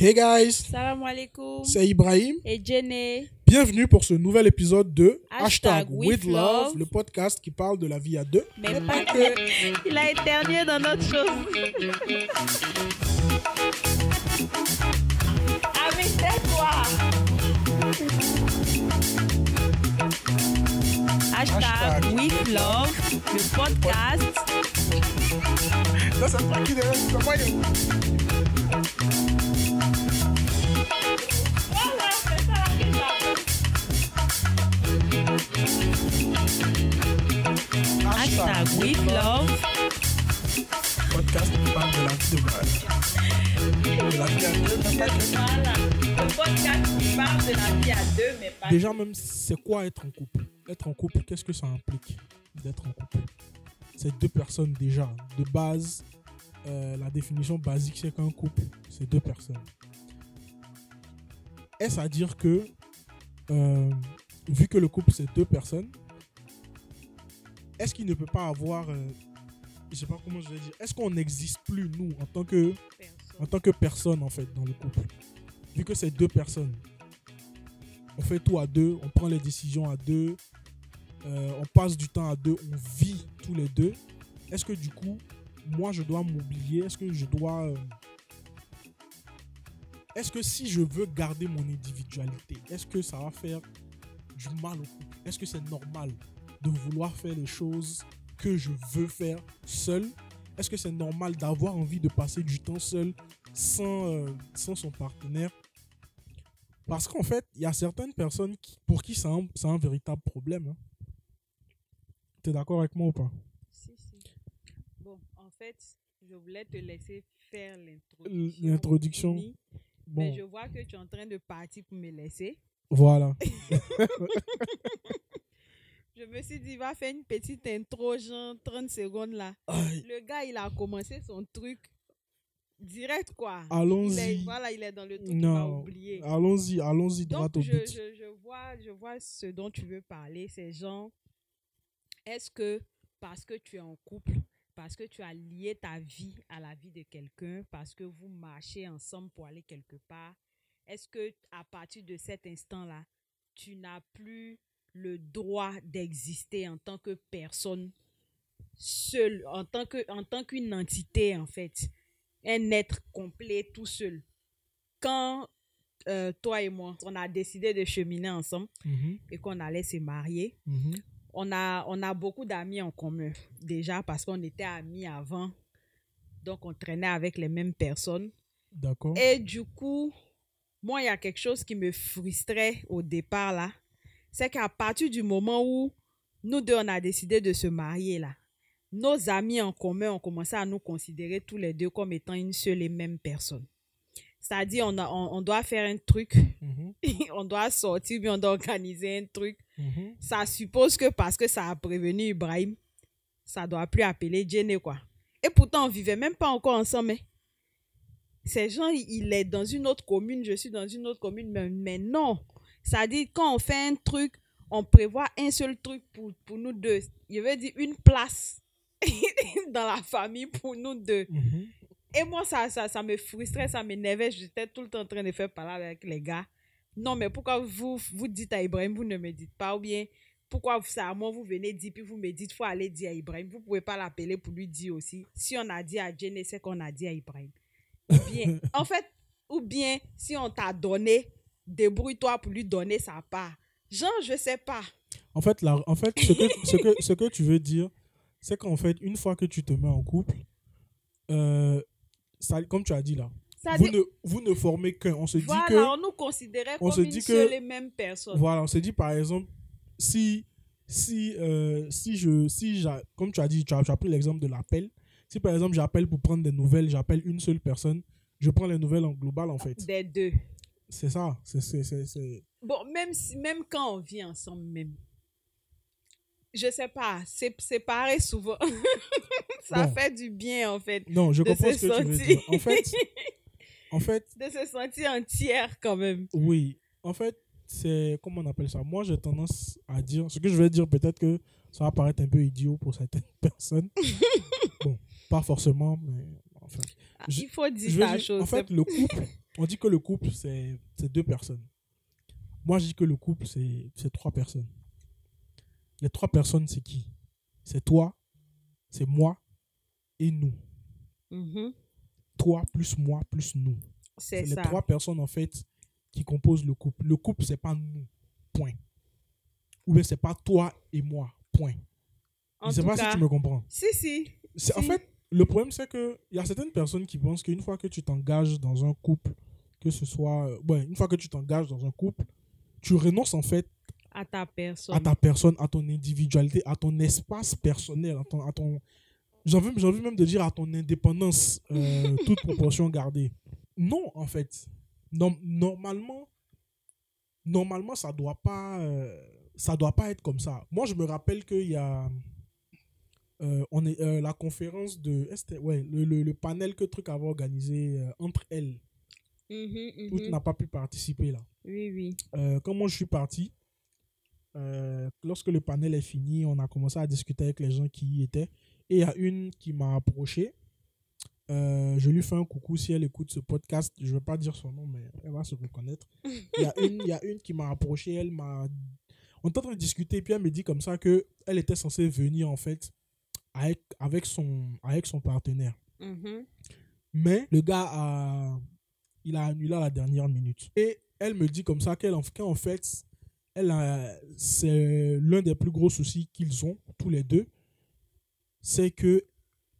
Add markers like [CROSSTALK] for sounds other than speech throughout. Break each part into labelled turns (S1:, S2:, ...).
S1: Hey guys,
S2: Salam alaikum.
S1: c'est Ibrahim.
S2: Et Jenny.
S1: Bienvenue pour ce nouvel épisode de
S2: Hashtag with love.
S1: le podcast qui parle de la vie à deux.
S2: Mais pas que. Il a éternué dans notre chose. Avec toi. Hashtag
S1: Hashtag.
S2: with love, le podcast.
S1: Ça
S2: Le podcast parle de la vie à deux, mais pas
S1: Déjà, même, c'est quoi être en couple? Être en couple, qu'est-ce que ça implique d'être en couple? C'est deux personnes déjà. De base, euh, la définition basique, c'est qu'un couple, c'est deux personnes. Est-ce à dire que, euh, vu que le couple, c'est deux personnes, est-ce qu'il ne peut pas avoir, euh, je sais pas comment je vais dire, est-ce qu'on n'existe plus, nous, en tant que en tant que personne en fait dans le couple? Vu que c'est deux personnes, on fait tout à deux, on prend les décisions à deux, euh, on passe du temps à deux, on vit tous les deux. Est-ce que du coup, moi je dois m'oublier? Est-ce que je dois... euh, Est-ce que si je veux garder mon individualité, est-ce que ça va faire du mal au couple? Est-ce que c'est normal? De vouloir faire les choses que je veux faire seul Est-ce que c'est normal d'avoir envie de passer du temps seul sans, euh, sans son partenaire? Parce qu'en fait, il y a certaines personnes qui- pour qui c'est un, un véritable problème. Tu es d'accord avec moi ou pas?
S2: Si, si. Bon, en fait, je voulais te laisser faire l'introduction.
S1: L'introduction.
S2: Fini,
S1: Bon,
S2: Mais je vois que tu es en train de partir pour me laisser.
S1: voilà. [LAUGHS]
S2: Je me suis dit, va faire une petite intro, genre 30 secondes là.
S1: Aïe,
S2: Le gars, il a commencé son truc direct quoi. Il
S1: Allons-y.
S2: voilà, il est dans le truc va
S1: Non.
S2: oublier.
S1: Allons-y, allons-y droit au
S2: je,
S1: but.
S2: je, je vois, je vois ce dont tu veux parler. C'est genre, est-ce que parce que tu es en couple, parce que tu as lié ta vie à la vie de quelqu'un, parce que vous marchez ensemble pour aller quelque part, est-ce que à partir de cet instant-là, tu n'as plus le droit d'exister en tant que personne seule, en tant que, en tant qu'une entité en fait, un être complet tout seul. Quand euh, toi et moi, on a décidé de cheminer ensemble
S1: Mhm,
S2: et qu'on allait se marier.
S1: mhm.
S2: On a, on a beaucoup d'amis en commun, déjà parce qu'on était amis avant. Donc, on traînait avec les mêmes personnes.
S1: D'accord.
S2: Et du coup, moi, il y a quelque chose qui me frustrait au départ, là. C'est qu'à partir du moment où nous deux, on a décidé de se marier, là, nos amis en commun ont commencé à nous considérer tous les deux comme étant une seule et même personne. C'est-à-dire, on, a- on, on doit faire un truc,
S1: Mhm, [LAUGHS]
S2: on doit sortir, puis on doit organiser un truc.
S1: mhm.
S2: Ça suppose que parce que ça a prévenu Ibrahim, ça doit plus appeler Jenny, quoi. Et pourtant, on vivait même pas encore ensemble. hein. Ces gens, il est dans une autre commune, je suis dans une autre commune, mais, mais non. Ça dit, quand on fait un truc, on prévoit un seul truc pour, pour nous deux. Je veux dire, une place [LAUGHS] dans la famille pour nous deux.
S1: Mhm.
S2: Et moi, ça, ça, ça me frustrait, ça m'énervait. J'étais tout le temps en train de faire parler avec les gars. Non, mais pourquoi vous, vous dites à Ibrahim, vous ne me dites pas? Ou bien, pourquoi c'est à moi, vous venez dire, puis vous me dites, faut aller dire à Ibrahim. Vous pouvez pas l'appeler pour lui dire aussi. Si on a dit à Jenny, c'est qu'on a dit à Ibrahim. Ou bien, [LAUGHS] en fait, ou bien, si on t'a donné, débrouille-toi pour lui donner sa part. Genre, je sais pas.
S1: En fait, la- en fait ce, que, ce, que, ce que tu veux dire, c'est qu'en fait, une fois que tu te mets en couple, euh, ça, comme tu as dit là,
S2: Ça
S1: vous
S2: dit,
S1: ne, vous ne formez qu'un. On se dit
S2: voilà,
S1: que.
S2: on nous considérait
S1: on
S2: comme
S1: se
S2: une
S1: dit que-
S2: seule et même personne.
S1: Voilà, on se dit par exemple, si, si, euh, si je, si comme tu as dit, tu as, tu as pris l'exemple de l'appel. Si par exemple j'appelle pour prendre des nouvelles, j'appelle une seule personne, je prends les nouvelles en global en fait.
S2: Des deux.
S1: C'est ça. C'est, c'est, c'est,
S2: Bon, même, si, même quand on vit ensemble, même. Je sais pas, c'est séparer souvent. [LAUGHS] ça
S1: Bon.
S2: fait du bien, en fait.
S1: Non, je comprends ce que tu veux dire. En fait, [LAUGHS] en fait,
S2: de se sentir entière, quand même.
S1: oui. En fait, c'est, comment on appelle ça? Moi, j'ai tendance à dire, ce que je vais dire, peut-être que ça va paraître un peu idiot pour certaines [LAUGHS] personnes. bon, pas forcément, mais enfin.
S2: Ah,
S1: Je-
S2: Il faut dire
S1: je dire,
S2: chose.
S1: en fait, le couple, On dit que le couple, c'est deux personnes. Moi, je dis que le couple, c'est trois personnes. Les trois personnes, c'est qui? C'est toi, c'est moi et nous.
S2: Mhm.
S1: Toi plus moi plus nous.
S2: C'est
S1: C'est les trois personnes, en fait, qui composent le couple. Le couple, c'est pas nous. Point. Ou bien, c'est pas toi et moi. Point.
S2: En
S1: je sais pas
S2: cas,
S1: si tu me comprends.
S2: si, si.
S1: C'est- En
S2: Si.
S1: fait, le problème, c'est que il y a certaines personnes qui pensent qu'une fois que tu t'engages dans un couple, que ce soit. euh, Ouais, une fois que tu t'engages dans un couple, tu renonces en fait
S2: À ta personne.
S1: à ta personne, à ton individualité, à ton espace personnel, à ton. À ton j'ai envie, même de dire à ton indépendance, euh, [LAUGHS] toute proportion gardée. Non, en fait. Non, normalement, normalement, ça doit pas, euh, ça doit pas être comme ça. Moi, je me rappelle qu'il y a, euh, on est, la conférence de, ouais, le, le, le panel que truc avait organisé entre elles.
S2: Mhm,
S1: Tout
S2: mhm.
S1: n'a pas pu participer là.
S2: Oui, oui.
S1: Euh, quand moi je suis parti, euh, lorsque le panel est fini, on a commencé à discuter avec les gens qui y étaient. Et il y a une qui m'a approché. Euh, je lui fais un coucou si elle écoute ce podcast. Je ne vais pas dire son nom, mais elle va se reconnaître. Il y a une, il y a une qui m'a approché. Elle m'a. On est en train de discuter. Puis elle me dit comme ça que elle était censée venir en fait avec, avec, son, avec son partenaire.
S2: Mhm.
S1: Mais le gars a, il a annulé à la dernière minute. Et elle me dit comme ça qu'elle en, qu'en fait, elle c'est l'un des plus gros soucis qu'ils ont, tous les deux. C'est que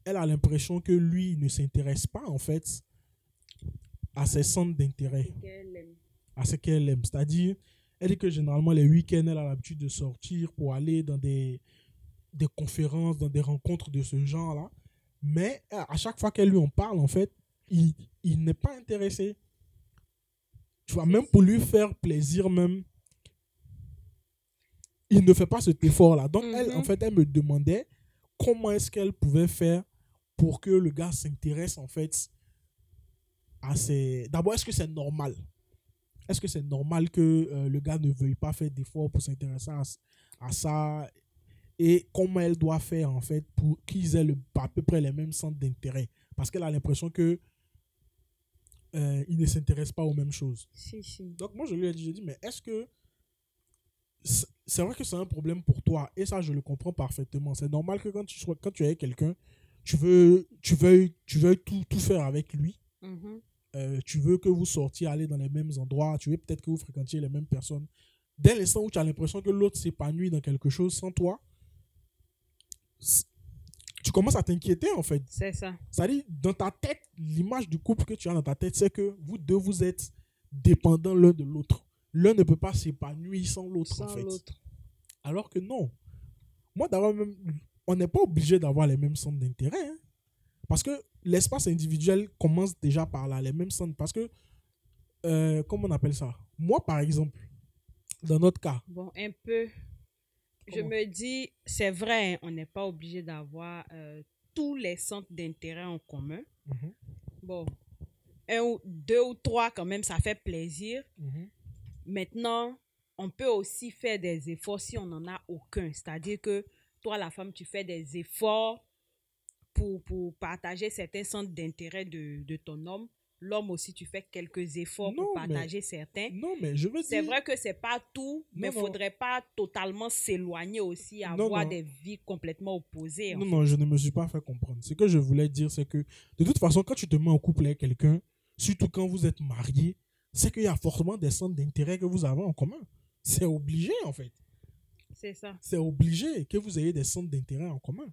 S1: elle a l'impression que lui ne s'intéresse pas en fait à ses centres d'intérêt, à ce qu'elle aime. C'est-à-dire, elle dit que généralement les week-ends, elle a l'habitude de sortir pour aller dans des, des conférences, dans des rencontres de ce genre-là. Mais à chaque fois qu'elle lui en parle, en fait, il, il n'est pas intéressé. Tu vois, même pour lui faire plaisir, même, il ne fait pas cet effort-là. Donc, elle,
S2: Mhm.
S1: en fait, elle me demandait comment est-ce qu'elle pouvait faire pour que le gars s'intéresse, en fait, à ses... D'abord, est-ce que c'est normal? Est-ce que c'est normal que euh, le gars ne veuille pas faire d'efforts pour s'intéresser à, à ça? Et comment elle doit faire en fait pour qu'ils aient le, à peu près les mêmes centres d'intérêt? Parce qu'elle a l'impression que euh, ils ne s'intéressent pas aux mêmes choses.
S2: Si, si.
S1: Donc moi je lui ai dit, j'ai dit mais est-ce que c'est vrai que c'est un problème pour toi et ça je le comprends parfaitement. C'est normal que quand tu sois quand tu es avec quelqu'un, tu veux tu veux tu veux tout, tout faire avec lui.
S2: Mhm.
S1: Euh, tu veux que vous sortiez aller dans les mêmes endroits, tu veux peut-être que vous fréquentiez les mêmes personnes. Dès l'instant où tu as l'impression que l'autre s'épanouit dans quelque chose sans toi, commences à t'inquiéter en fait.
S2: C'est ça.
S1: C'est-à-dire, dans ta tête, l'image du couple que tu as dans ta tête, c'est que vous deux, vous êtes dépendants l'un de l'autre. L'un ne peut pas s'épanouir sans l'autre en fait. Alors que non. Moi, d'abord, même, on n'est pas obligé d'avoir les mêmes centres d'intérêt. hein. Parce que l'espace individuel commence déjà par là, les mêmes centres. Parce que, euh, comment on appelle ça? Moi, par exemple, dans notre cas,
S2: Bon, un peu. Je me dis, c'est vrai, hein, on n'est pas obligé d'avoir euh, tous les centres d'intérêt en commun.
S1: Mhm,
S2: Bon, un ou deux ou trois quand même, ça fait plaisir.
S1: mhm,
S2: Maintenant, on peut aussi faire des efforts si on n'en a aucun. C'est-à-dire que toi, la femme, tu fais des efforts pour, pour partager certains centres d'intérêt de, de ton homme. L'homme aussi, tu fais quelques efforts
S1: Non,
S2: pour
S1: mais-
S2: partager certains.
S1: non, mais je veux
S2: C'est
S1: dire.
S2: vrai que c'est pas tout, mais il faudrait pas totalement s'éloigner aussi, avoir
S1: non.
S2: des vies complètement opposées.
S1: Non,
S2: fait.
S1: non, je ne me suis pas fait comprendre. Ce que je voulais dire, c'est que de toute façon, quand tu te mets en couple avec quelqu'un, surtout quand vous êtes marié, c'est qu'il y a forcément des centres d'intérêt que vous avez en commun. C'est obligé, en fait.
S2: C'est ça.
S1: C'est obligé que vous ayez des centres d'intérêt en commun.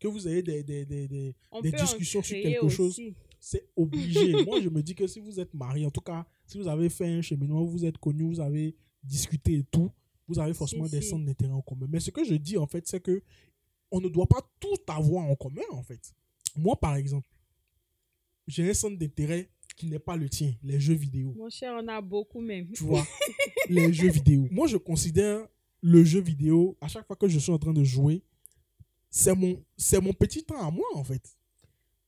S1: Que vous ayez des, des, des, des- discussions sur quelque chose. C'est obligé. [LAUGHS] Moi, je me dis que si vous êtes marié, en tout cas, si vous avez fait un cheminement, vous êtes connu, vous avez discuté et tout, vous avez forcément
S2: Si,
S1: des
S2: si.
S1: centres d'intérêt en commun. Mais ce que je dis, en fait, c'est que on ne doit pas tout avoir en commun, en fait. Moi, par exemple, j'ai un centre d'intérêt qui n'est pas le tien, les jeux vidéo.
S2: Mon cher, on a beaucoup même.
S1: Tu vois, [LAUGHS] les jeux vidéo. Moi, je considère le jeu vidéo, à chaque fois que je suis en train de jouer, c'est mon, c'est mon petit temps à moi, en fait.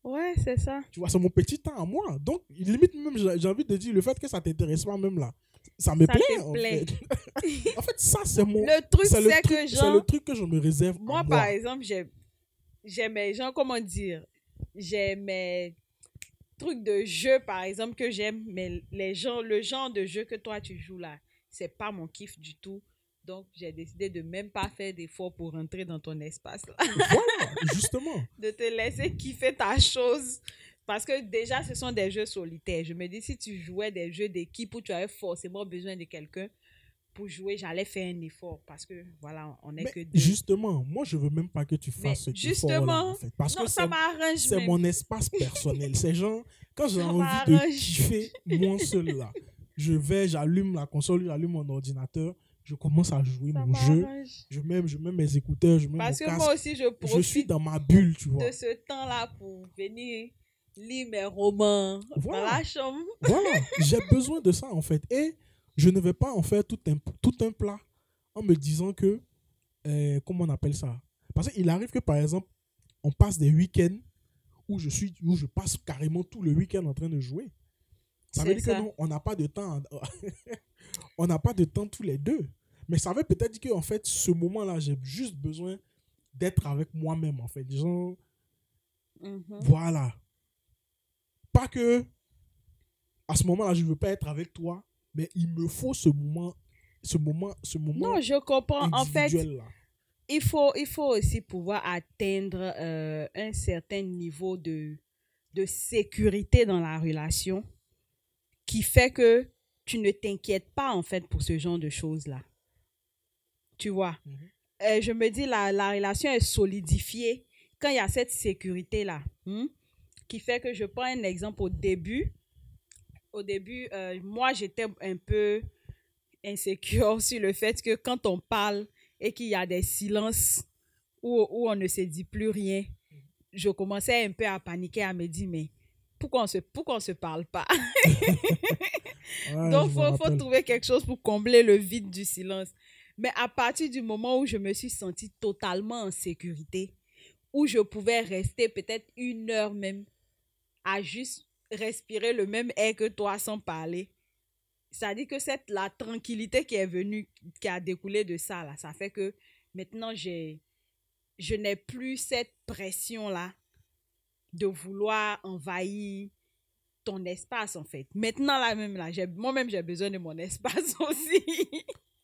S2: Ouais, c'est ça.
S1: Tu vois, c'est mon petit temps à moi. Donc, limite même, j'ai j'ai envie de dire, le fait que ça t'intéresse pas même là, ça me
S2: Ça
S1: plaît, en
S2: plaît.
S1: fait. [LAUGHS] en fait, ça, c'est mon...
S2: Le truc,
S1: C'est
S2: c'est que
S1: c'est
S2: genre,
S1: le truc que je me réserve
S2: moi,
S1: moi.
S2: par exemple, j'ai- j'aimais, genre, comment dire, j'aimais trucs de jeu, par exemple, que j'aime, mais les gens, le genre de jeu que toi tu joues là, c'est pas mon kiff du tout. Donc, j'ai décidé de même pas faire d'efforts pour rentrer dans ton espace là. [LAUGHS]
S1: Voilà, justement.
S2: de te laisser kiffer ta chose. Parce que déjà, ce sont des jeux solitaires. Je me dis, si tu jouais des jeux d'équipe où tu avais forcément besoin de quelqu'un pour jouer, j'allais faire un effort. Parce que, voilà, on est
S1: Mais
S2: que deux.
S1: justement, moi, je veux même pas que tu
S2: Mais
S1: fasses ce
S2: justement,
S1: en fait. Parce
S2: non,
S1: que
S2: ça
S1: c'est
S2: m'arrange
S1: c'est mon espace personnel. C'est genre, quand j'ai envie de kiffer moi seul là, je vais, j'allume la console, j'allume mon ordinateur, je commence à jouer
S2: Ça
S1: mon jeu. Je mets, je mets mes écouteurs, je mets
S2: Parce
S1: mon
S2: que
S1: casque.
S2: moi aussi, je
S1: je suis
S2: profite
S1: dans ma bulle, tu vois.
S2: de ce temps-là pour venir lire mes romans
S1: Voilà.
S2: dans la chambre. [LAUGHS]
S1: Voilà, j'ai besoin de ça en fait. Et je ne vais pas en faire tout un, tout un plat en me disant que, euh, comment on appelle ça? Parce qu'il arrive que par exemple, on passe des week-ends où je, suis, où je passe carrément tout le week-end en train de jouer. Ça veut dire
S2: ça.
S1: que non, on n'a pas de temps. [LAUGHS] on n'a pas de temps tous les deux. Mais ça veut peut-être dire qu'en fait, ce moment-là, j'ai juste besoin d'être avec moi-même en fait. Genre,
S2: Mhm.
S1: voilà. Pas que à ce moment-là, je ne veux pas être avec toi, mais il me faut ce moment, ce moment, ce moment
S2: Non, je comprends. En fait,
S1: là.
S2: il faut, il faut aussi pouvoir atteindre euh, un certain niveau de, de sécurité dans la relation qui fait que tu ne t'inquiètes pas en fait pour ce genre de choses-là. Tu vois,
S1: Mhm.
S2: Euh, je me dis la, la relation est solidifiée quand il y a cette sécurité-là hmm, qui fait que je prends un exemple au début. Au début, euh, moi j'étais un peu insécure [LAUGHS] sur le fait que quand on parle et qu'il y a des silences où, où on ne se dit plus rien, je commençais un peu à paniquer, à me dire, mais pourquoi on se, pourquoi on se parle pas? [LAUGHS]
S1: Ouais,
S2: Donc, il faut, faut trouver quelque chose pour combler le vide du silence. Mais à partir du moment où je me suis sentie totalement en sécurité, où je pouvais rester peut-être une heure même à juste respirer le même air que toi sans parler, ça dit que cette, la tranquillité qui est venue, qui a découlé de ça, là, ça fait que maintenant, j'ai, je n'ai plus cette pression-là de vouloir envahir ton espace, en fait. Maintenant, là même, là, moi-même, j'ai besoin de mon espace [LAUGHS] aussi.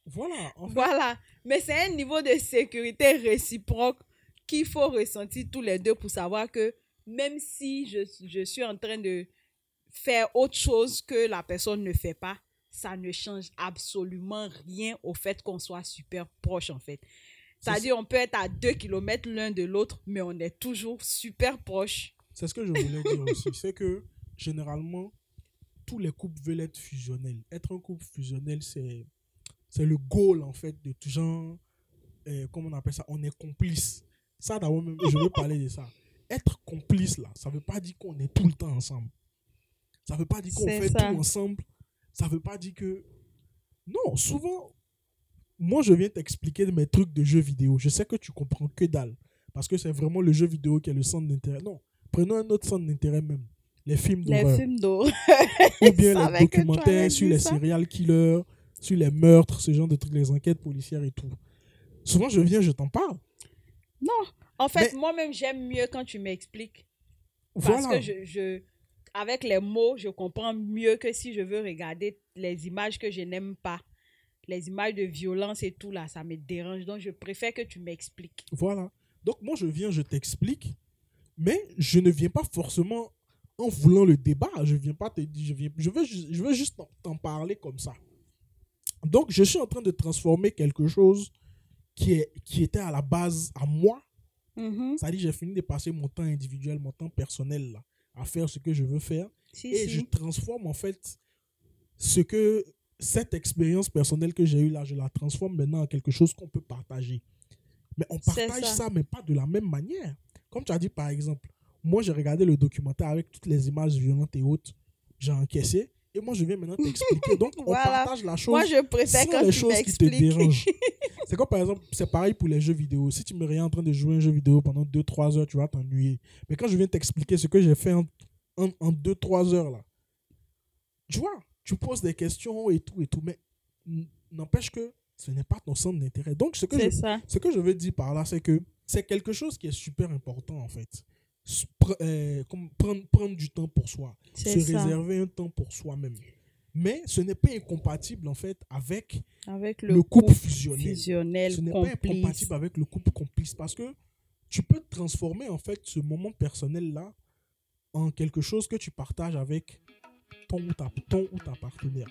S1: Voilà, en fait,
S2: voilà. Mais c'est un niveau de sécurité réciproque qu'il faut ressentir tous les deux pour savoir que même si je, je suis en train de faire autre chose que la personne ne fait pas, ça ne change absolument rien au fait qu'on soit super proche, en fait. C'est-à-dire, on peut être à deux kilomètres l'un de l'autre, mais on est toujours super proche.
S1: c'est ce que je voulais dire aussi. C'est que généralement, tous les couples veulent être fusionnels. Être un couple fusionnel, c'est le goal en fait de tout genre. euh, comment on appelle ça On est complice. Ça, d'abord, je veux parler de ça. Être complice là, ça veut pas dire qu'on est tout le temps ensemble. Ça veut pas dire qu'on fait
S2: ça.
S1: tout ensemble. Ça veut pas dire que. Non, souvent, moi je viens t'expliquer mes trucs de jeux vidéo. Je sais que tu comprends que dalle. Parce que c'est vraiment le jeu vidéo qui est le centre d'intérêt. Non, prenons un autre centre d'intérêt même. Les films
S2: Les
S1: d'horreur.
S2: films d'horreur. [LAUGHS]
S1: Ou bien les documentaires sur les serial killers, sur les meurtres, ce genre de trucs, les enquêtes policières et tout. Souvent, je viens, je t'en parle.
S2: Non, en fait,
S1: Mais-
S2: moi-même, j'aime mieux quand tu m'expliques. Parce
S1: Voilà.
S2: que je, je, avec les mots, je comprends mieux que si je veux regarder les images que je n'aime pas. Les images de violence et tout, là, ça me dérange. Donc, je préfère que tu m'expliques.
S1: Voilà. Donc, moi, je viens, je t'explique, mais je ne viens pas forcément en voulant le débat. Je viens pas te dire, je, viens, je, veux, je veux juste t'en- parler comme ça. Donc, je suis en train de transformer quelque chose qui, est, qui était à la base à moi.
S2: Mhm.
S1: C'est-à-dire, j'ai fini de passer mon temps individuel, mon temps personnel là, à faire ce que je veux faire.
S2: Si,
S1: et
S2: si.
S1: je transforme en fait ce que cette expérience personnelle que j'ai eue là, je la transforme maintenant en quelque chose qu'on peut partager. Mais on partage
S2: ça.
S1: ça. mais pas de la même manière. Comme tu as dit par exemple, moi j'ai regardé le documentaire avec toutes les images violentes et autres, j'ai encaissé, et moi je viens maintenant t'expliquer. Donc [LAUGHS] on partage la chose
S2: Moi, je préfère
S1: sans
S2: quand
S1: les
S2: tu
S1: choses qui te dérangent. [LAUGHS] C'est comme par exemple, c'est pareil pour les jeux vidéo. Si tu me regardes en train de jouer un jeu vidéo pendant 2-3 heures, tu vas t'ennuyer. Mais quand je viens t'expliquer ce que j'ai fait en, en, 2-3 heures là, tu vois, tu poses des questions et tout et tout, mais n'empêche que ce n'est pas ton centre d'intérêt. Donc ce que, je,
S2: ça.
S1: ce que je veux dire par là, c'est que c'est quelque chose qui est super important en fait. Euh, comme prendre, prendre du temps pour soi, se
S2: ça.
S1: réserver un temps pour soi-même. Mais ce n'est pas incompatible en fait avec
S2: Avec
S1: le,
S2: le,
S1: couple
S2: couple
S1: fusionnel.
S2: fusionnel,
S1: ce n'est pas incompatible avec le couple complice parce que tu peux transformer en fait ce moment personnel là en quelque chose que tu partages avec ton ou ta, ton ou ta partenaire.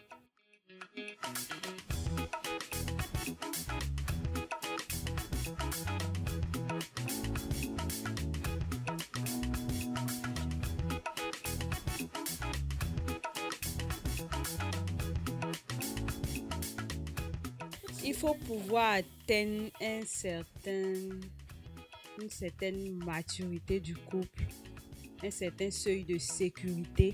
S2: Faut pouvoir atteindre un certain, une certaine maturité du couple, un certain seuil de sécurité,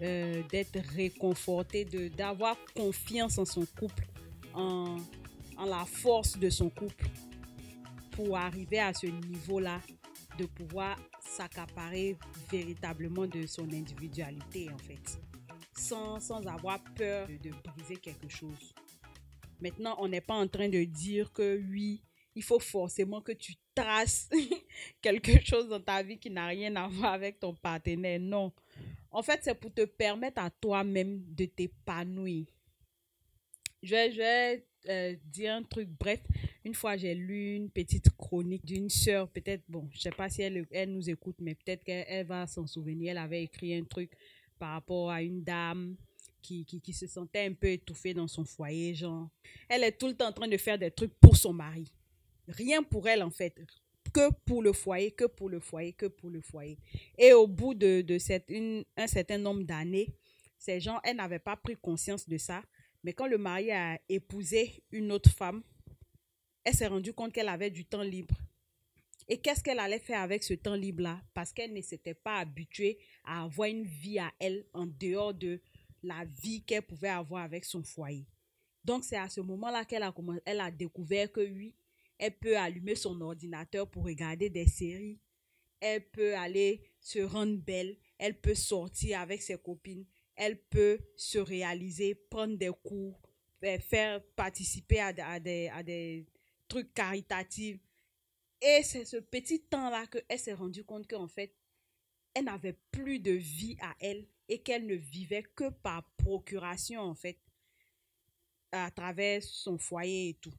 S2: euh, d'être réconforté, d'avoir confiance en son couple, en, en la force de son couple, pour arriver à ce niveau-là, de pouvoir s'accaparer véritablement de son individualité, en fait, sans, sans avoir peur de briser quelque chose. Maintenant, on n'est pas en train de dire que oui, il faut forcément que tu traces [LAUGHS] quelque chose dans ta vie qui n'a rien à voir avec ton partenaire. Non. En fait, c'est pour te permettre à toi-même de t'épanouir. Je vais, euh, dire un truc bref. Une fois, j'ai lu une petite chronique d'une sœur, peut-être, bon, je sais pas si elle, nous écoute, mais peut-être qu'elle elle va s'en souvenir. Elle avait écrit un truc par rapport à une dame qui, qui, qui se sentait un peu étouffée dans son foyer, genre. Elle est tout le temps en train de faire des trucs pour son mari. Rien pour elle, en fait. Que pour le foyer, que pour le foyer, que pour le foyer. Et au bout de, de cette, un certain nombre d'années, ces gens, elle n'avait pas pris conscience de ça. Mais quand le mari a épousé une autre femme, elle s'est rendue compte qu'elle avait du temps libre. Et qu'est-ce qu'elle allait faire avec ce temps libre-là? Parce qu'elle ne s'était pas habituée à avoir une vie à elle en dehors de la vie qu'elle pouvait avoir avec son foyer. Donc c'est à ce moment-là qu'elle a, elle a découvert que oui, elle peut allumer son ordinateur pour regarder des séries, elle peut aller se rendre belle, elle peut sortir avec ses copines, elle peut se réaliser, prendre des cours, euh, faire participer à, des- à des, à des trucs caritatifs. Et c'est ce petit temps-là qu'elle s'est rendue compte qu'en fait, elle n'avait plus de vie à elle et qu'elle ne vivait que par procuration, en fait, à travers son foyer et tout.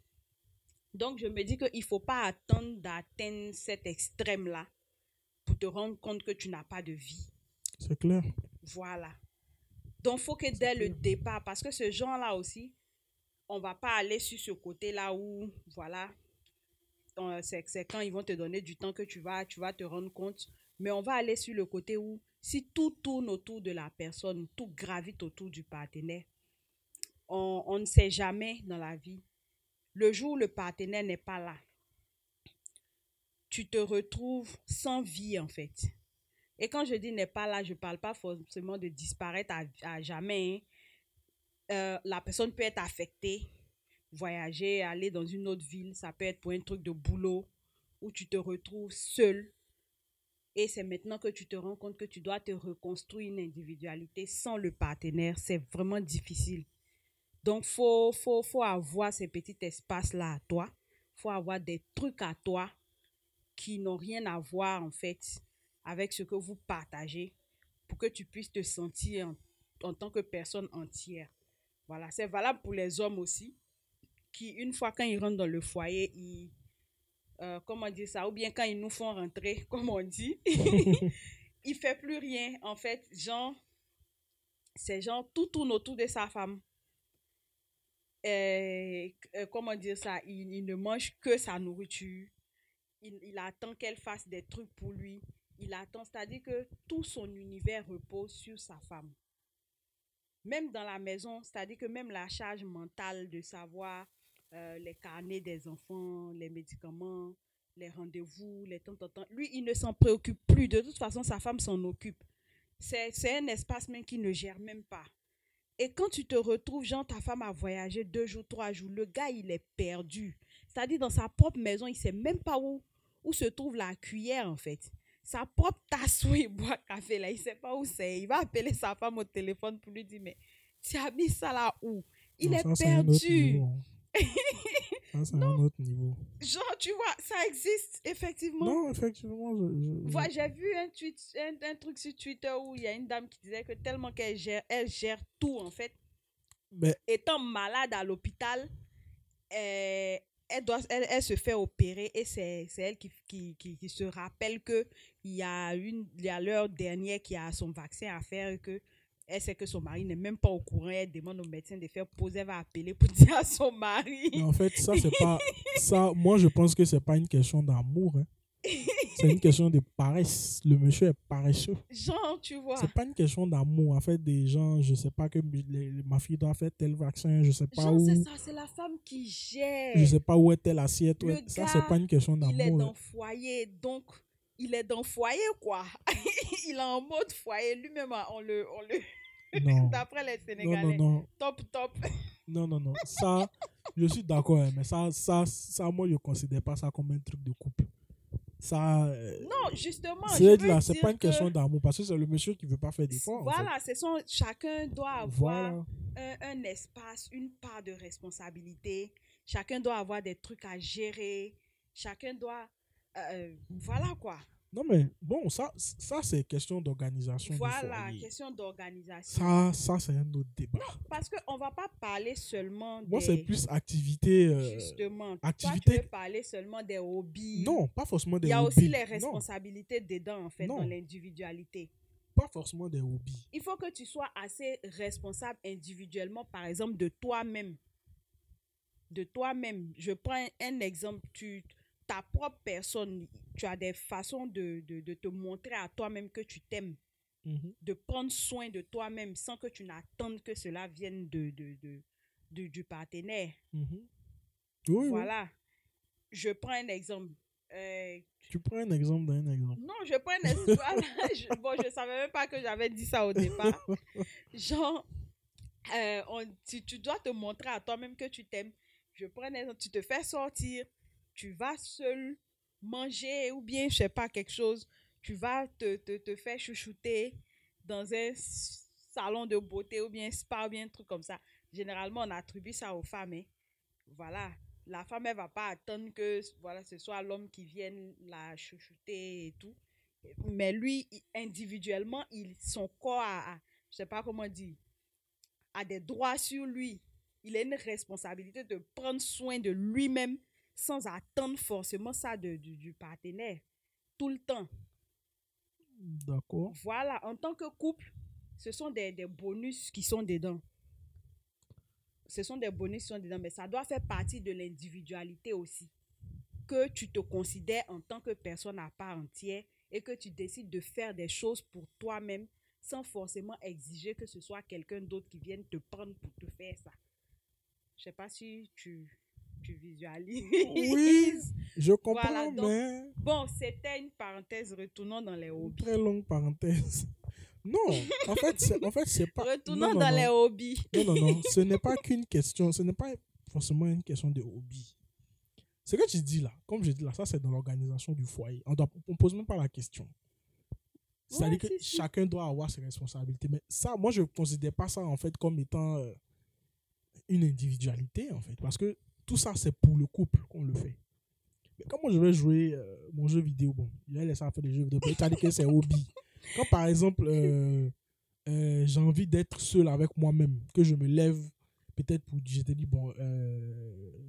S2: Donc, je me dis qu'il ne faut pas attendre d'atteindre cet extrême-là pour te rendre compte que tu n'as pas de vie.
S1: C'est clair.
S2: Voilà. Donc, il faut que dès le départ, parce que ce genre-là aussi, on va pas aller sur ce côté-là où, voilà, c'est c'est quand ils vont te donner du temps que tu vas, tu vas te rendre compte. Mais on va aller sur le côté où, si tout tourne autour de la personne, tout gravite autour du partenaire, on, ne sait jamais dans la vie. Le jour où le partenaire n'est pas là, tu te retrouves sans vie en fait. Et quand je dis n'est pas là, je ne parle pas forcément de disparaître à, à jamais. hein. Euh, la personne peut être affectée, voyager, aller dans une autre ville, ça peut être pour un truc de boulot où tu te retrouves seul. Et c'est maintenant que tu te rends compte que tu dois te reconstruire une individualité sans le partenaire. C'est vraiment difficile. Donc, faut, faut, faut avoir ces petits espaces-là à toi. Il faut avoir des trucs à toi qui n'ont rien à voir, en fait, avec ce que vous partagez pour que tu puisses te sentir en, en tant que personne entière. Voilà, c'est valable pour les hommes aussi, qui, une fois quand ils rentrent dans le foyer, ils, euh, comment dire ça, ou bien quand ils nous font rentrer, [LAUGHS] comme on dit, [LAUGHS] il fait plus rien. En fait, genre, c'est genre, tout tourne autour de sa femme. Euh, euh, comment dire ça, il, il ne mange que sa nourriture. Il, il attend qu'elle fasse des trucs pour lui. Il attend, c'est-à-dire que tout son univers repose sur sa femme. Même dans la maison, c'est-à-dire que même la charge mentale de savoir euh, les carnets des enfants, les médicaments, les rendez-vous, les temps, temps, temps, lui, il ne s'en préoccupe plus. De toute façon, sa femme s'en occupe. C'est un espace même qu'il ne gère même pas. Et quand tu te retrouves, genre, ta femme a voyagé deux jours, trois jours, le gars, il est perdu. C'est-à-dire, dans sa propre maison, il ne sait même pas où, où se trouve la cuillère, en fait. Sa propre tasse où il boit café, là, il ne sait pas où c'est. Il va appeler sa femme au téléphone pour lui dire, mais tu as mis ça là où? Il
S1: Non,
S2: est
S1: ça,
S2: perdu.
S1: niveau, c'est un autre niveau.
S2: Genre, tu vois, ça existe, effectivement.
S1: Non, effectivement, je. je- je-
S2: Voilà, j'ai vu un, tweet, un, un truc sur Twitter où il y a une dame qui disait que tellement qu'elle gère, elle gère tout, en fait,
S1: Mais
S2: étant malade à l'hôpital, euh, elle, doit, elle, elle se fait opérer et c'est c'est elle qui, qui, qui, qui se rappelle que il y a une il y a l'heure dernière qui a son vaccin à faire et que elle sait que son mari n'est même pas au courant. Elle demande au médecin de faire pause. Elle va appeler pour [LAUGHS] dire à son mari.
S1: Mais en fait, ça, c'est pas. Ça, moi, je pense que c'est pas une question d'amour. hein. C'est une question de paresse. Le monsieur est paresseux.
S2: Genre, tu vois.
S1: C'est pas une question d'amour. En fait, des gens, je sais pas que les- ma fille doit faire tel vaccin, je sais pas
S2: Genre,
S1: où.
S2: c'est ça, c'est la femme qui gère.
S1: Je sais pas où est telle assiette.
S2: Le.
S1: Ça, c'est pas une question
S2: il est
S1: d'amour.
S2: dans le foyer, donc il est dans le foyer, quoi. [LAUGHS] il est en mode foyer. Lui-même, on le. On le...
S1: Non. [LAUGHS]
S2: D'après les
S1: Non,
S2: Sénégalais.
S1: non, non.
S2: Top, top. [LAUGHS]
S1: Non, non, non. Ça, je suis d'accord, hein, mais ça, ça, ça, moi, je considère pas ça comme un truc de couple. Ça, euh,
S2: Non, justement.
S1: c'est là, pas une
S2: que-
S1: question d'amour parce que c'est le monsieur qui veut pas faire d'efforts. en fait.
S2: Voilà, c'est son, chacun doit avoir
S1: Voilà.
S2: un, un espace, une part de responsabilité. Chacun doit avoir des trucs à gérer. Chacun doit. euh, voilà quoi.
S1: Non, mais bon, ça, ça c'est question d'organisation.
S2: Voilà, question d'organisation.
S1: Ça, ça c'est un autre débat.
S2: Parce qu'on ne va pas parler seulement
S1: Moi,
S2: des.
S1: c'est plus activité. euh,
S2: Justement.
S1: activité-
S2: Toi, tu parler seulement des hobbies.
S1: non, pas forcément des
S2: Il y a
S1: hobbies.
S2: aussi les
S1: Non,
S2: responsabilités dedans, en fait,
S1: Non.
S2: dans l'individualité.
S1: pas forcément des hobbies.
S2: il faut que tu sois assez responsable individuellement, par exemple, de toi-même. De toi-même. Je prends un exemple. Tu, ta propre personne, tu as des façons de, de, de te montrer à toi-même que tu t'aimes,
S1: Mhm.
S2: de prendre soin de toi-même sans que tu n'attendes que cela vienne de, de, de, de- du partenaire.
S1: Mhm. Oui.
S2: Voilà. Je prends un exemple. Euh,
S1: Tu prends un exemple d'un exemple.
S2: non, je prends un exemple. [LAUGHS] Je, bon, je savais même pas que j'avais dit ça au départ. [LAUGHS] Genre, euh, on- tu, tu dois te montrer à toi-même que tu t'aimes. Je prends un exemple. Tu te fais sortir. Tu vas seul manger ou bien, je sais pas, quelque chose. Tu vas te, te, te faire chouchouter dans un salon de beauté ou bien spa ou bien un truc comme ça. Généralement, on attribue ça aux femmes. hein. Voilà. La femme, elle va pas attendre que voilà, ce soit l'homme qui vienne la chouchouter et tout. Mais lui, individuellement, il, son corps a, a- je sais pas comment dire, a des droits sur lui. Il a une responsabilité de prendre soin de lui-même sans attendre forcément ça de, du, du partenaire. Tout le temps.
S1: D'accord.
S2: Voilà, en tant que couple, ce sont des, des bonus qui sont dedans. Ce sont des bonus qui sont dedans, mais ça doit faire partie de l'individualité aussi. Que tu te considères en tant que personne à part entière et que tu décides de faire des choses pour toi-même sans forcément exiger que ce soit quelqu'un d'autre qui vienne te prendre pour te faire ça. Je sais pas si tu, tu visualises.
S1: Oui, je comprends,
S2: Voilà, donc,
S1: mais
S2: Bon, c'était une parenthèse. Retournons dans les
S1: une
S2: hobbies.
S1: très longue parenthèse. Non, en fait, c'est, en fait, pas.
S2: Retournons
S1: non, non,
S2: dans
S1: non.
S2: les hobbies.
S1: Non, non, non. Ce n'est pas qu'une question. Ce n'est pas forcément une question de hobby. Ce que tu dis là, comme je dis là, ça c'est dans l'organisation du foyer. On ne pose même pas la question. C'est-à-dire
S2: Ouais,
S1: que
S2: si.
S1: chacun doit avoir ses responsabilités. Mais ça, moi, je ne considère pas ça en fait comme étant euh, une individualité en fait. Parce que tout ça, c'est pour le couple qu'on le fait. Mais quand moi je vais jouer euh, mon jeu vidéo, bon, il a laissé faire des jeux vidéo. Dit que c'est hobby. Quand par exemple, euh, euh, j'ai envie d'être seul avec moi-même, que je me lève peut-être pour je te dis bon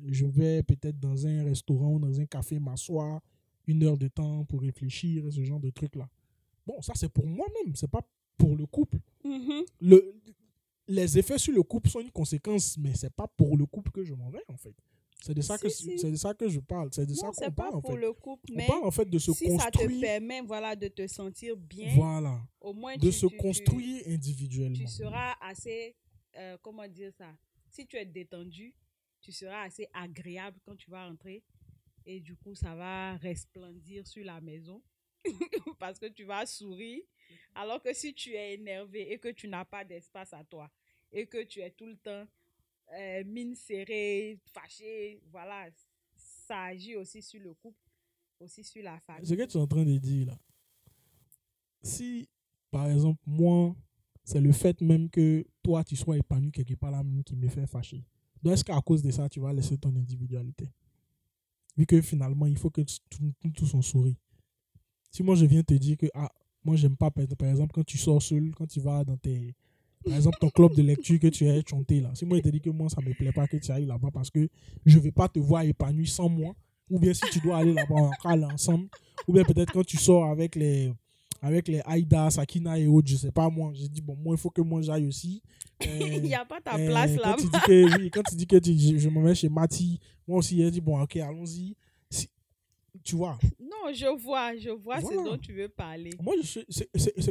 S1: je vais peut-être dans un restaurant ou dans un café m'asseoir une heure de temps pour réfléchir ce genre de truc là bon ça c'est pour moi-même c'est pas pour le couple
S2: Mhm.
S1: le les effets sur le couple sont une conséquence mais c'est pas pour le couple que je m'en vais en fait c'est de ça que
S2: Si, si.
S1: c'est de ça que je parle. C'est de ça qu'on
S2: pas
S1: parle en
S2: pour
S1: fait.
S2: le couple,
S1: on parle en fait de se
S2: si ça te
S1: construire.
S2: permet voilà, de te sentir bien,
S1: voilà.
S2: au moins
S1: de
S2: tu,
S1: se
S2: tu- tu-
S1: construire individuellement.
S2: tu seras assez, euh, comment dire ça, si tu es détendu, tu seras assez agréable quand tu vas rentrer et du coup ça va resplendir sur la maison [LAUGHS] parce que tu vas sourire. Alors que si tu es énervé et que tu n'as pas d'espace à toi et que tu es tout le temps euh, mine serrée, fâché, voilà, ça agit aussi sur le couple, aussi sur la famille.
S1: Ce que tu es en train de dire là, si par exemple moi, c'est le fait même que toi tu sois épanoui quelque part là qui me fait fâcher. Donc, est-ce qu'à cause de ça, tu vas laisser ton individualité? Vu que finalement, il faut que tous on sourit. Si moi, je viens te dire que, ah, moi, j'aime pas, par exemple, quand tu sors seul, quand tu vas dans tes. Par exemple, ton club de lecture que tu as chanté là. Si moi, je te dis que moi, ça me plaît pas que tu ailles là-bas parce que je vais pas te voir épanoui sans moi. Ou bien si tu dois aller là-bas, on va aller ensemble. Ou bien peut-être quand tu sors avec les avec les Aïda, Sakina et autres, je sais pas moi. J'ai dit, bon, moi, il faut que moi j'aille aussi. [LAUGHS] Euh,
S2: Il n'y a pas ta
S1: euh,
S2: place
S1: quand
S2: là.
S1: tu dis que, oui, quand tu dis que tu- je, je me mets chez Mati, moi aussi, j'ai dit, bon, ok, allons-y. Si- tu vois,
S2: Non, je vois, je vois
S1: Voilà.
S2: ce dont tu veux parler.
S1: moi, ce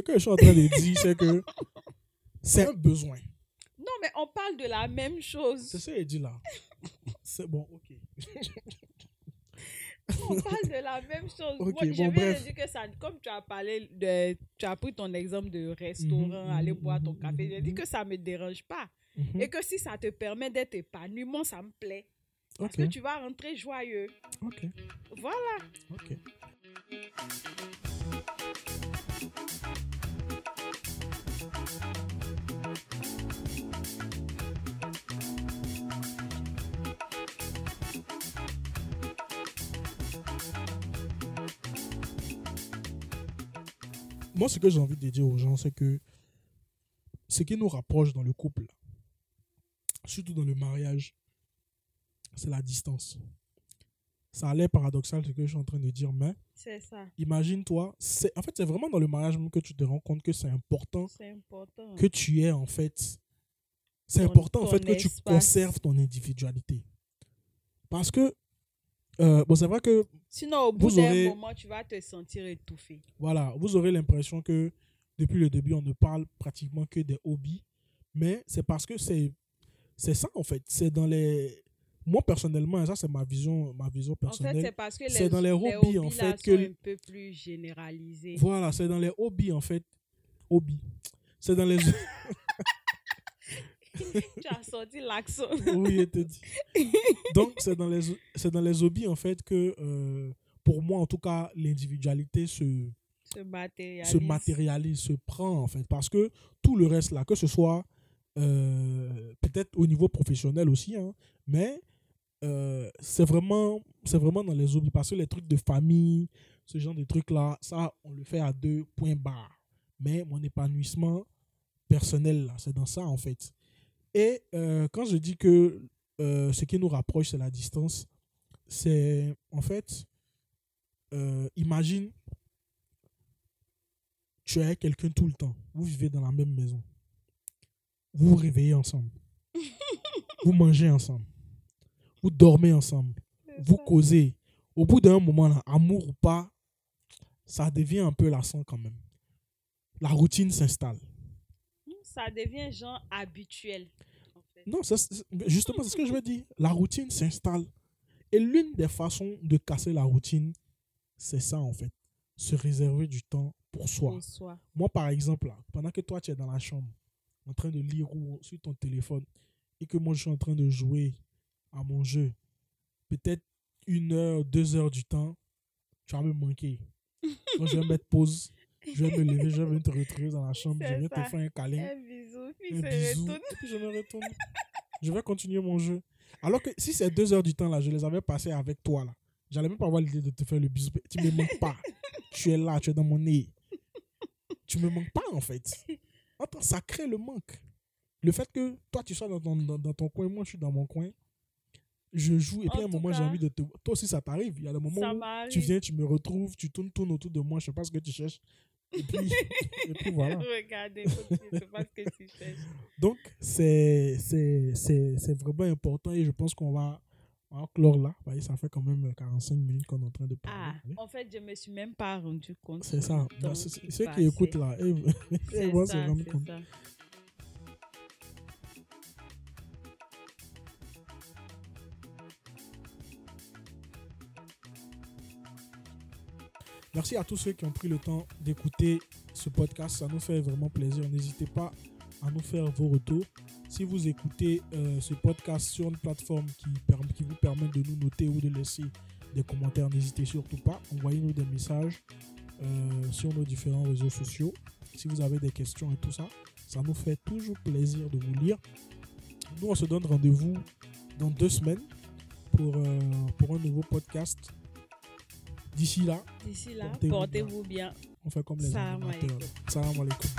S1: que je suis en train de dire, c'est que [LAUGHS] c'est un besoin.
S2: Non, mais on parle de la même
S1: C'est
S2: chose.
S1: ça qu'il dit là. [LAUGHS] C'est bon, ok.
S2: On parle de la même chose.
S1: Ok,
S2: Moi, je
S1: bon,
S2: dire que ça, comme tu as parlé de, tu as pris ton exemple de restaurant,
S1: Mhm,
S2: aller
S1: mhm,
S2: boire ton
S1: mhm,
S2: café. Je
S1: mhm,
S2: dis
S1: mhm.
S2: que ça me dérange pas.
S1: Mhm.
S2: Et que si ça te permet d'être épanoui, moi, ça me plaît. Parce que tu vas rentrer joyeux.
S1: ok,
S2: Voilà.
S1: ok. Moi, ce que j'ai envie de dire aux gens, c'est que ce qui nous rapproche dans le couple, surtout dans le mariage, c'est la distance. Ça a l'air paradoxal ce que je suis en train de dire, mais imagine-toi, c'est en fait c'est vraiment dans le mariage même que tu te rends compte que c'est important que tu aies en fait c'est important en fait que tu conserves ton individualité. Parce que euh, bon c'est vrai que
S2: Sinon, au bout
S1: Vous
S2: d'un
S1: aurez-
S2: moment, tu vas te sentir étouffé.
S1: voilà, vous aurez l'impression que depuis le début on ne parle pratiquement que des hobbies, mais c'est parce que c'est c'est ça en fait, c'est dans les moi personnellement, et ça c'est ma vision ma vision
S2: En fait,
S1: personnelle.
S2: c'est parce que les,
S1: dans les hobbies, en
S2: là
S1: fait,
S2: sont
S1: que-
S2: un peu plus généralisés.
S1: Voilà, c'est dans les hobbies en fait. Hobbies. C'est dans les [LAUGHS] [LAUGHS] [LAUGHS]
S2: tu as sorti l'accent.
S1: oui, je te dis. Donc, c'est dans, les, c'est dans les hobbies, en fait, que, euh, pour moi, en tout cas, l'individualité se,
S2: Se matérialise.
S1: se matérialise, se prend, en fait. Parce que tout le reste, là, que ce soit euh, peut-être au niveau professionnel aussi, hein, mais euh, c'est vraiment, c'est vraiment dans les hobbies. Parce que les trucs de famille, ce genre de trucs-là, ça, on le fait à deux points barres. Mais mon épanouissement personnel, là, c'est dans ça, en fait. Et euh, quand je dis que euh, ce qui nous rapproche, c'est la distance, c'est en fait, euh, imagine, tu es avec quelqu'un tout le temps, vous vivez dans la même maison, vous vous réveillez ensemble, [LAUGHS] vous mangez ensemble, vous dormez ensemble, vous causez. Au bout d'un moment, là, amour ou pas, ça devient un peu lassant quand même. La routine s'installe.
S2: Ça devient genre habituel. en fait.
S1: Non, justement, c'est ce que je veux dire. La routine s'installe. Et l'une des façons de casser la routine, c'est ça en fait. Se réserver du temps pour soi.
S2: Pour soi.
S1: Moi, par exemple, là, pendant que toi, tu es dans la chambre, en train de lire ou sur ton téléphone, et que moi, je suis en train de jouer à mon jeu, peut-être une heure, deux heures du temps, tu vas me manquer. [LAUGHS] Moi, je vais mettre pause, je vais me lever, je vais venir te retrouver dans la chambre, je vais te faire un câlin
S2: Un bisou, puis
S1: un
S2: se
S1: bisou,
S2: retourne.
S1: et [LAUGHS] puis je me retourne. je vais continuer mon jeu. Alors que si ces deux heures du temps là, je les avais passées avec toi là, j'allais même pas avoir l'idée de te faire le bisou. Tu me manques pas. [LAUGHS] tu es là, tu es dans mon nez. Tu me manques pas en fait. Attends, ça crée le manque. Le fait que toi tu sois dans ton, dans, dans ton coin, moi je suis dans mon coin, je joue et puis à un moment j'ai envie de te. Toi aussi ça t'arrive. Il y a des moments
S2: Ça
S1: où tu viens, tu me retrouves, tu tournes, tournes autour de moi, je sais pas ce que tu cherches. Et puis, [LAUGHS] et puis voilà.
S2: Regardez, ce que tu fais.
S1: Donc, c'est vraiment important et je pense qu'on va, on va clore là. Voyez, ça fait quand même 45 minutes qu'on est en train de
S2: Ah,
S1: parler.
S2: en fait, je me suis même pas rendu compte.
S1: c'est ça. Bah, ceux qui écoutent là, ils, [LAUGHS] vont se rendre compte.
S2: ça.
S1: Merci à tous ceux qui ont pris le temps d'écouter ce podcast. Ça nous fait vraiment plaisir. N'hésitez pas à nous faire vos retours. Si vous écoutez euh, ce podcast sur une plateforme qui, vous permet de nous noter ou de laisser des commentaires, n'hésitez surtout pas. Envoyez-nous des messages euh, sur nos différents réseaux sociaux. Si vous avez des questions et tout ça, ça nous fait toujours plaisir de vous lire. Nous, on se donne rendez-vous dans deux semaines pour, euh, pour un nouveau podcast. D'ici là,
S2: D'ici là
S1: portez-vous
S2: bien. bien.
S1: On fait comme les
S2: Salam
S1: animateurs. Salam alaikum.